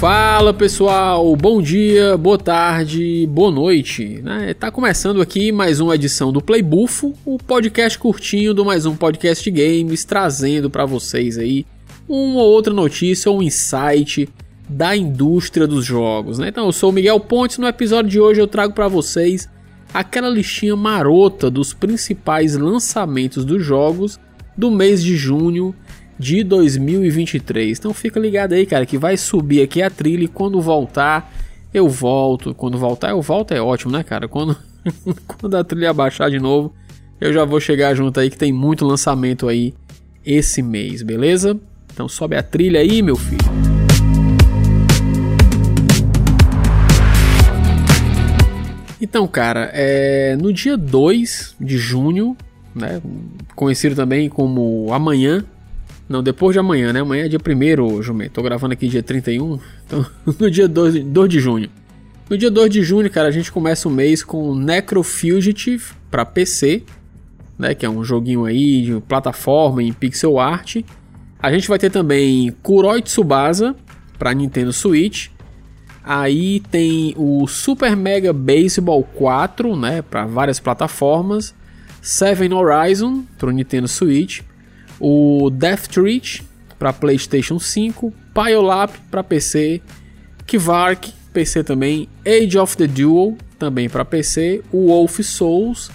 Fala pessoal, bom dia, boa tarde, boa noite. Né? Tá começando aqui mais uma edição do Play Buffo, o podcast curtinho do mais um podcast games, trazendo para vocês aí uma ou outra notícia ou um insight da indústria dos jogos. Né? Então eu sou o Miguel Pontes, no episódio de hoje eu trago para vocês aquela listinha marota dos principais lançamentos dos jogos do mês de junho de 2023. Então fica ligado aí, cara, que vai subir aqui a trilha e quando voltar, eu volto. Quando voltar, eu volto, é ótimo, né, cara? Quando, quando a trilha abaixar de novo, eu já vou chegar junto aí que tem muito lançamento aí esse mês, beleza? Então sobe a trilha aí, meu filho. Então, cara, é, no dia 2 de junho, né, conhecido também como amanhã, não, depois de amanhã, né? Amanhã é dia 1 Jumento. Tô gravando aqui dia 31. Então, no dia 2, 2 de junho. No dia 2 de junho, cara, a gente começa o mês com Necro Fugitive para PC, né? Que é um joguinho aí de plataforma em pixel art. A gente vai ter também Kuroi Tsubasa para Nintendo Switch. Aí tem o Super Mega Baseball 4, né, para várias plataformas. Seven Horizon para Nintendo Switch o Death Reach para PlayStation 5, Pyolap para PC, Kivark PC também, Age of the Duel também para PC, o Wolf Souls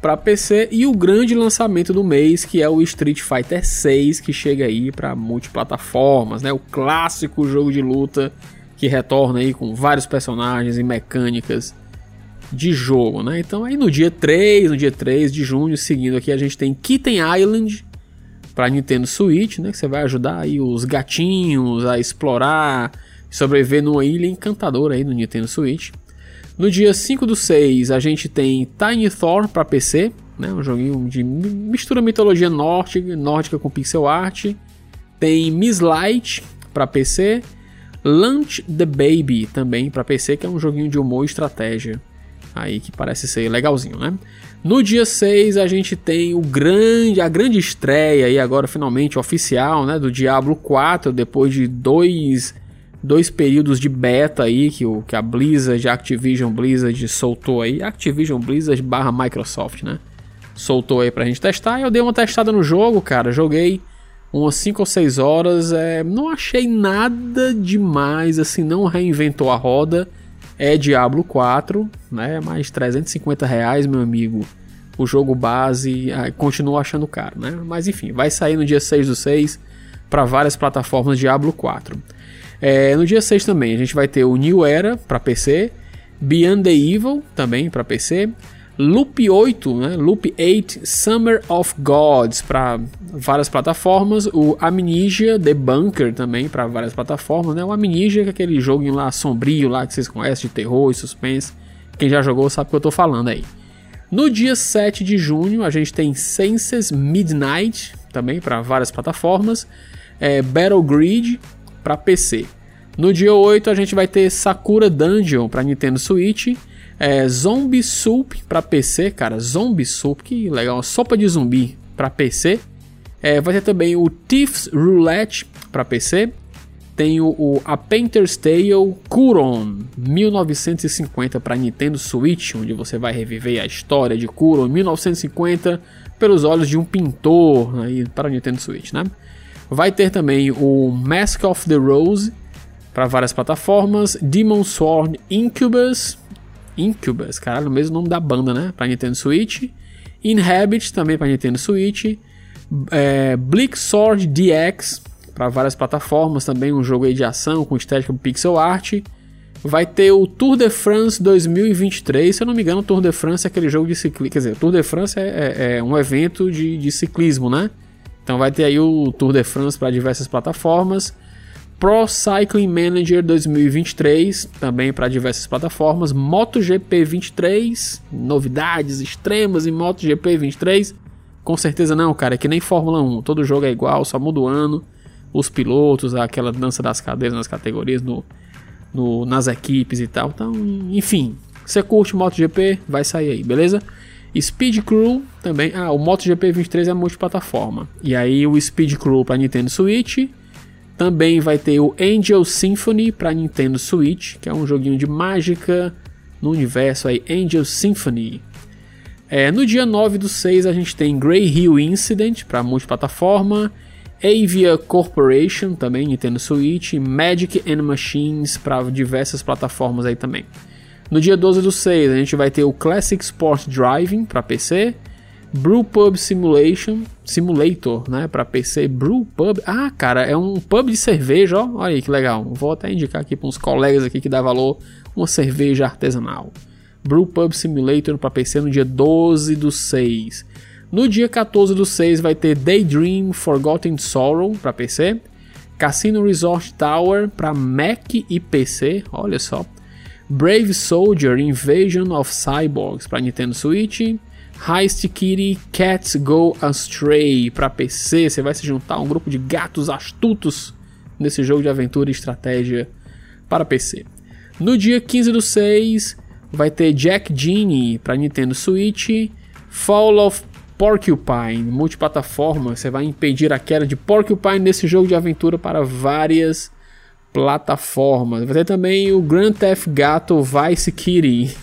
para PC e o grande lançamento do mês que é o Street Fighter 6 que chega aí para multiplataformas, né? O clássico jogo de luta que retorna aí com vários personagens e mecânicas de jogo, né? Então aí no dia 3, no dia 3 de junho, seguindo aqui, a gente tem Kitten Island para Nintendo Switch, né? Que você vai ajudar aí os gatinhos a explorar, sobreviver numa ilha encantadora aí no Nintendo Switch. No dia 5 do 6 a gente tem Tiny Thor para PC, né? Um joguinho de mistura mitologia nórdica, nórdica com pixel art. Tem Miss Light para PC, Lunch the Baby também para PC, que é um joguinho de humor e estratégia aí que parece ser legalzinho, né? No dia 6 a gente tem o grande, a grande estreia aí agora finalmente oficial, né, do Diablo 4, depois de dois, dois períodos de beta aí que, o, que a Blizzard, a Activision Blizzard soltou aí, Activision Blizzard barra Microsoft, né? Soltou aí pra gente testar. Eu dei uma testada no jogo, cara, joguei umas 5 ou 6 horas, é, não achei nada demais, assim, não reinventou a roda é Diablo 4, né? Mais 350 reais, meu amigo. O jogo base ah, continua achando caro, né? Mas enfim, vai sair no dia 6 do 6 para várias plataformas Diablo 4. É, no dia 6 também a gente vai ter o New Era para PC, Beyond the Evil também para PC, Loop 8, né? Loop 8 Summer of Gods para várias plataformas, o Amnesia The Bunker também para várias plataformas, né? O Amnesia que é aquele jogo lá sombrio lá que vocês conhecem de terror e suspense. Quem já jogou sabe o que eu tô falando aí. No dia 7 de junho a gente tem Senses Midnight também para várias plataformas, é, Battle Grid para PC. No dia 8 a gente vai ter Sakura Dungeon para Nintendo Switch é, Zombie Soup para PC, cara. Zombie Soup, que legal. Uma sopa de zumbi para PC. É, vai ter também o Thief's Roulette para PC. Tem o, o, A Painter's Tale Kuron 1950 para Nintendo Switch, onde você vai reviver a história de Kuron 1950 pelos olhos de um pintor aí para Nintendo Switch, né? Vai ter também o Mask of the Rose para várias plataformas, Demon Sword Incubus Incubus, caralho, o mesmo nome da banda, né? Pra Nintendo Switch. Inhabit também para Nintendo Switch. É, Bleak Sword DX para várias plataformas também, um jogo de ação com estética pixel art. Vai ter o Tour de France 2023, se eu não me engano, o Tour de France é aquele jogo de ciclismo. Quer dizer, o Tour de France é, é, é um evento de, de ciclismo, né? Então vai ter aí o Tour de France para diversas plataformas. Pro Cycling Manager 2023, também para diversas plataformas. MotoGP 23, novidades extremas em MotoGP 23. Com certeza não, cara, é que nem Fórmula 1, todo jogo é igual, só muda o ano, os pilotos, aquela dança das cadeiras nas categorias, no, no, nas equipes e tal. Então, enfim, você curte MotoGP, vai sair aí, beleza? Speed Crew também. Ah, o MotoGP 23 é multiplataforma. E aí o Speed Crew para Nintendo Switch Também vai ter o Angel Symphony para Nintendo Switch, que é um joguinho de mágica no universo aí, Angel Symphony. É, no dia 9 do 6 a gente tem Grey Hill Incident para multiplataforma, Avia Corporation também Nintendo Switch, Magic and Machines para diversas plataformas aí também. No dia 12 do 6 a gente vai ter o Classic Sport Driving para PC, Brewpub Simulation, Simulator, né, para PC, Brewpub. Ah, cara, é um pub de cerveja, ó. Olha aí que legal. Vou até indicar aqui para uns colegas aqui que dá valor uma cerveja artesanal. Brewpub Simulator para PC no dia 12 do 6. No dia 14 do 6 vai ter Daydream Forgotten Sorrow para PC, Casino Resort Tower para Mac e PC, olha só. Brave Soldier Invasion of Cyborgs para Nintendo Switch, Heist Kitty Cats Go Astray para PC. Você vai se juntar a um grupo de gatos astutos nesse jogo de aventura e estratégia para PC. No dia 15 do 6 vai ter Jack Genie para Nintendo Switch, Fall of Porcupine multiplataforma. Você vai impedir a queda de Porcupine nesse jogo de aventura para várias plataformas. Vai ter também o Grand Theft Gato Vice Kitty.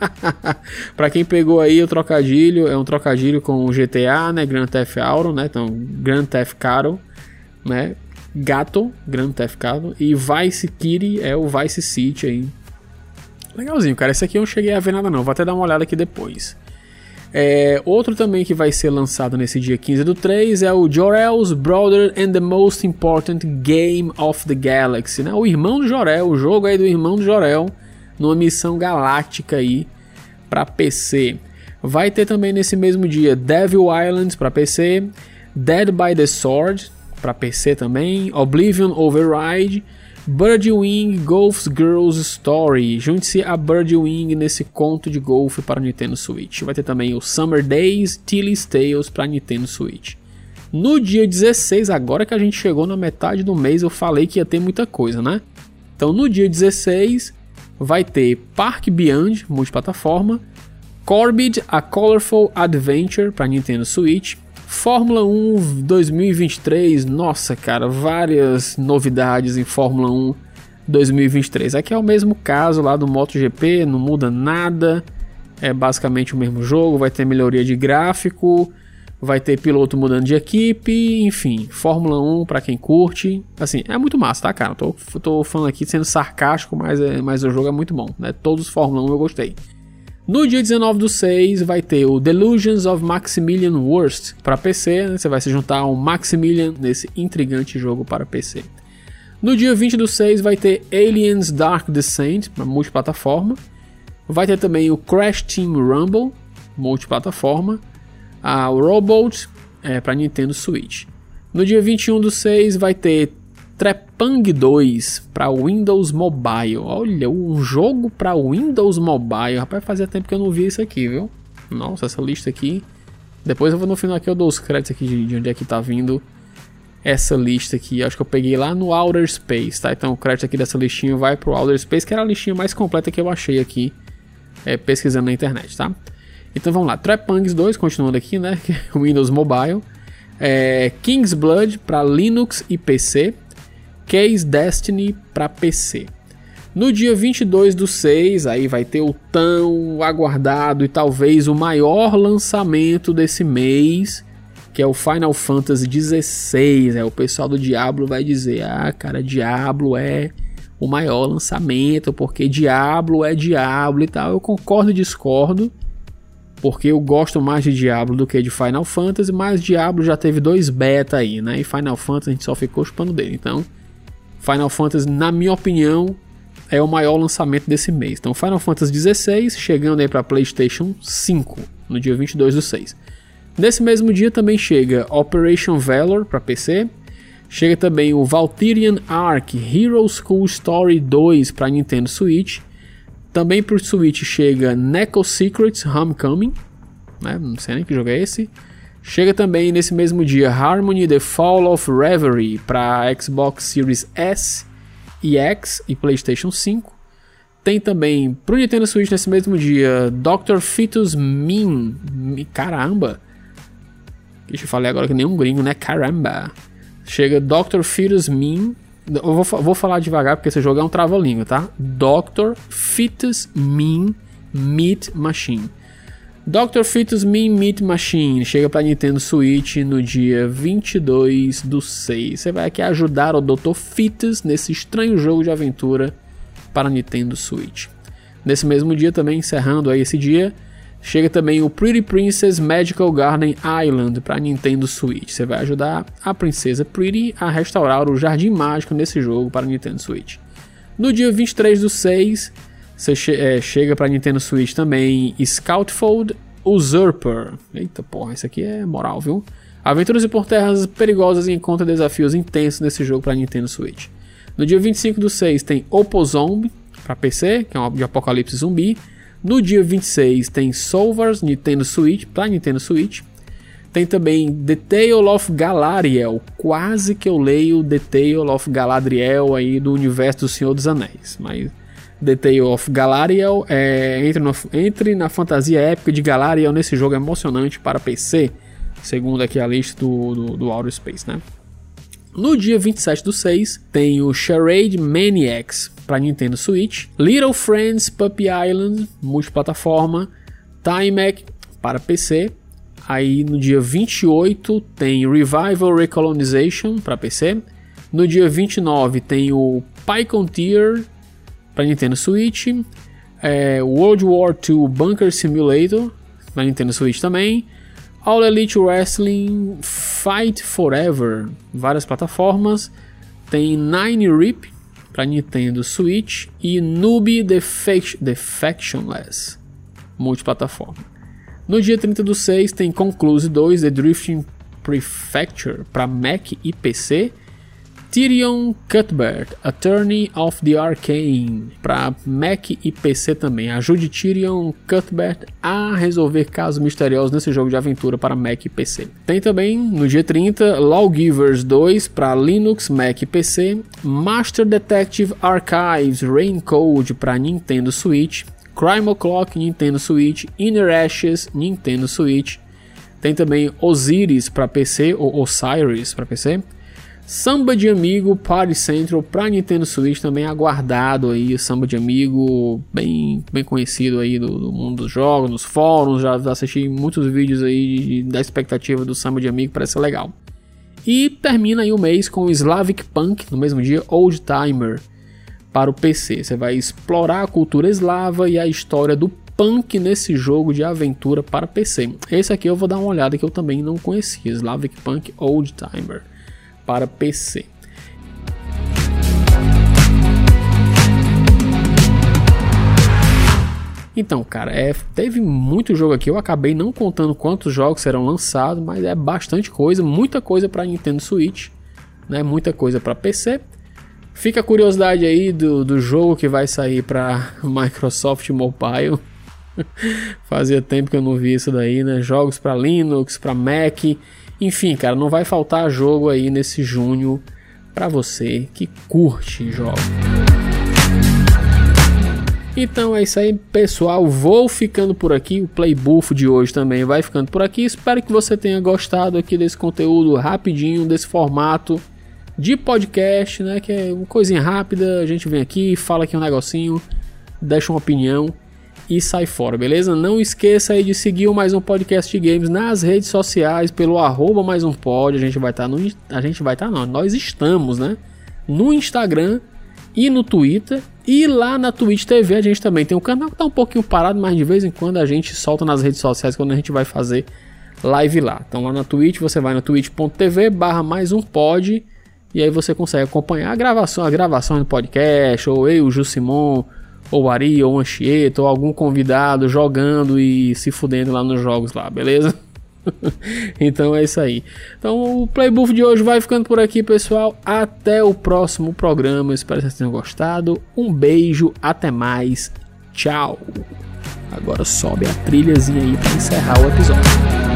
para quem pegou aí o trocadilho, é um trocadilho com o GTA, né? Grand Theft Auto, né? Então, Grand Theft Caro, né? Gato, Grand Theft Auto e Vice Kitty é o Vice City aí. Legalzinho, cara. Esse aqui eu não cheguei a ver nada não. Vou até dar uma olhada aqui depois. É, outro também que vai ser lançado nesse dia 15 do 3 é o Jorel's Brother and the Most Important Game of the Galaxy, né? O irmão do Jorel, o jogo aí do irmão do Jorel, numa missão galáctica aí para PC. Vai ter também nesse mesmo dia Devil Islands para PC, Dead by the Sword para PC também, Oblivion Override Birdwing Golf Girls Story. Junte-se a Birdwing nesse conto de golfe para Nintendo Switch. Vai ter também o Summer Days Tilly's Tales para Nintendo Switch. No dia 16, agora que a gente chegou na metade do mês, eu falei que ia ter muita coisa, né? Então no dia 16 vai ter Park Beyond multiplataforma, Corbid A Colorful Adventure para Nintendo Switch, Fórmula 1 2023, nossa cara, várias novidades em Fórmula 1 2023. Aqui é o mesmo caso lá do MotoGP, não muda nada, é basicamente o mesmo jogo, vai ter melhoria de gráfico, vai ter piloto mudando de equipe, enfim, Fórmula 1 para quem curte, assim, é muito massa, tá, cara? Tô, tô falando aqui sendo sarcástico, mas, é, mas o jogo é muito bom, né? Todos os Fórmula 1 eu gostei. No dia 19 do 6 vai ter o Delusions of Maximilian Worst para PC, né? você vai se juntar ao Maximilian nesse intrigante jogo para PC. No dia 20 do 6 vai ter Aliens Dark Descent para multiplataforma. Vai ter também o Crash Team Rumble multiplataforma, a Robot é, para Nintendo Switch. No dia 21 do 6 vai ter Trepang 2 para Windows Mobile. Olha, um jogo para Windows Mobile. Rapaz, fazia tempo que eu não via isso aqui, viu? Nossa, essa lista aqui. Depois eu vou no final aqui eu dou os créditos aqui de, de onde é que tá vindo essa lista aqui. Acho que eu peguei lá no Outer Space, tá? Então o crédito aqui dessa listinha vai pro Outer Space, que era a listinha mais completa que eu achei aqui é, pesquisando na internet, tá? Então vamos lá, Trepangs 2, continuando aqui, né? Windows Mobile. É, King's Blood para Linux e PC. Case Destiny para PC. No dia 22 do 6, aí vai ter o tão aguardado e talvez o maior lançamento desse mês, que é o Final Fantasy XVI. É, o pessoal do Diablo vai dizer: ah, cara, Diablo é o maior lançamento, porque Diablo é Diablo e tal. Eu concordo e discordo, porque eu gosto mais de Diablo do que de Final Fantasy, mas Diablo já teve dois beta aí, né? E Final Fantasy a gente só ficou chupando dele. Então, Final Fantasy, na minha opinião, é o maior lançamento desse mês. Então, Final Fantasy XVI chegando aí para PlayStation 5 no dia 22 do 6. Nesse mesmo dia também chega Operation Valor para PC. Chega também o Valkyrian Arc Hero School Story 2 para Nintendo Switch. Também para o Switch chega Neko Secrets Homecoming. Né? Não sei nem que jogo é esse. Chega também nesse mesmo dia Harmony The Fall of Reverie para Xbox Series S e X e PlayStation 5. Tem também pro Nintendo Switch nesse mesmo dia Dr. Fetus Min. Caramba! Deixa eu falar agora que nem um gringo, né? Caramba! chega Dr. Fetus Mean. Eu vou, vou falar devagar porque esse jogo é um trava-língua, tá? Dr. Fetus Mean Meat Machine. Dr. Fetus Mean Meat Machine chega para Nintendo Switch no dia 22 do 6. Você vai aqui ajudar o Dr. Fetus nesse estranho jogo de aventura para Nintendo Switch. Nesse mesmo dia também, encerrando aí esse dia, chega também o Pretty Princess Magical Garden Island para Nintendo Switch. Você vai ajudar a princesa Pretty a restaurar o jardim mágico nesse jogo para Nintendo Switch. No dia 23 do 6, você che é, chega para Nintendo Switch também Scoutfold Usurper. Eita porra, isso aqui é moral, viu? Aventuras por terras perigosas e encontra desafios intensos nesse jogo para Nintendo Switch. No dia 25 do 6 tem Opozomb para PC, que é um de apocalipse zumbi. No dia 26 tem Solvers Nintendo Switch para Nintendo Switch. Tem também The Tale of Galariel, quase que eu leio The Tale of Galadriel aí do universo do Senhor dos Anéis, mas The Tale of Galariel. É, entre, no, entre na fantasia épica de Galariel nesse jogo emocionante para PC, segundo aqui a lista do, do, do Outer Space, né? No dia 27 do 6, tem o Charade Maniacs para Nintendo Switch, Little Friends Puppy Island, multiplataforma, Timex para PC. Aí no dia 28 tem Revival Recolonization para PC. No dia 29 tem o Pycontier para Nintendo Switch, é, World War II Bunker Simulator para Nintendo Switch também, All Elite Wrestling Fight Forever, várias plataformas, tem Nine Rip para Nintendo Switch e Noob Defectionless, multiplataforma. No dia 30 do 6 tem Concluse 2 The Drifting Prefecture para Mac e PC Tyrion Cuthbert, Attorney of the Arcane, para Mac e PC também. Ajude Tyrion Cuthbert a resolver casos misteriosos nesse jogo de aventura para Mac e PC. Tem também, no dia 30, Lawgivers 2 para Linux, Mac e PC, Master Detective Archives Raincode para Nintendo Switch, Crime O'Clock Nintendo Switch, Inner Ashes Nintendo Switch. Tem também Osiris para PC, ou Osiris para PC. Samba de Amigo Party Central para Nintendo Switch também aguardado aí, Samba de Amigo bem, bem conhecido aí do, do mundo dos jogos, nos fóruns, já assisti muitos vídeos aí da expectativa do Samba de Amigo, parece legal. E termina aí o mês com Slavic Punk, no mesmo dia, Old Timer para o PC. Você vai explorar a cultura eslava e a história do punk nesse jogo de aventura para PC. Esse aqui eu vou dar uma olhada que eu também não conhecia, Slavic Punk Old Timer para PC. Então, cara, é, teve muito jogo aqui. Eu acabei não contando quantos jogos serão lançados, mas é bastante coisa, muita coisa para Nintendo Switch, né? Muita coisa para PC. Fica a curiosidade aí do, do jogo que vai sair para Microsoft Mobile. Fazia tempo que eu não vi isso daí, né? Jogos para Linux, para Mac. Enfim, cara, não vai faltar jogo aí nesse junho para você que curte jogos. Então é isso aí, pessoal. Vou ficando por aqui. O Playbuff de hoje também vai ficando por aqui. Espero que você tenha gostado aqui desse conteúdo rapidinho, desse formato de podcast, né? Que é uma coisinha rápida. A gente vem aqui, fala aqui um negocinho, deixa uma opinião e sai fora, beleza? Não esqueça aí de seguir o Mais Um Podcast de Games nas redes sociais, pelo arroba Mais Um Pod, a gente vai estar tá no... a gente vai estar tá, não, nós estamos, né? No Instagram e no Twitter, e lá na Twitch TV a gente também tem um canal que tá um pouquinho parado, mas de vez em quando a gente solta nas redes sociais quando a gente vai fazer live lá. Então lá na Twitch, você vai na twitch.tv barra mais um pod, e aí você consegue acompanhar a gravação, a gravação do podcast, ou eu, o Jusimon, ou Ari, ou Anchieta, ou algum convidado jogando e se fudendo lá nos jogos lá, beleza? então é isso aí. Então o Playbuff de hoje vai ficando por aqui, pessoal. Até o próximo programa. Espero que vocês tenham gostado. Um beijo, até mais. Tchau. Agora sobe a trilhazinha aí para encerrar o episódio.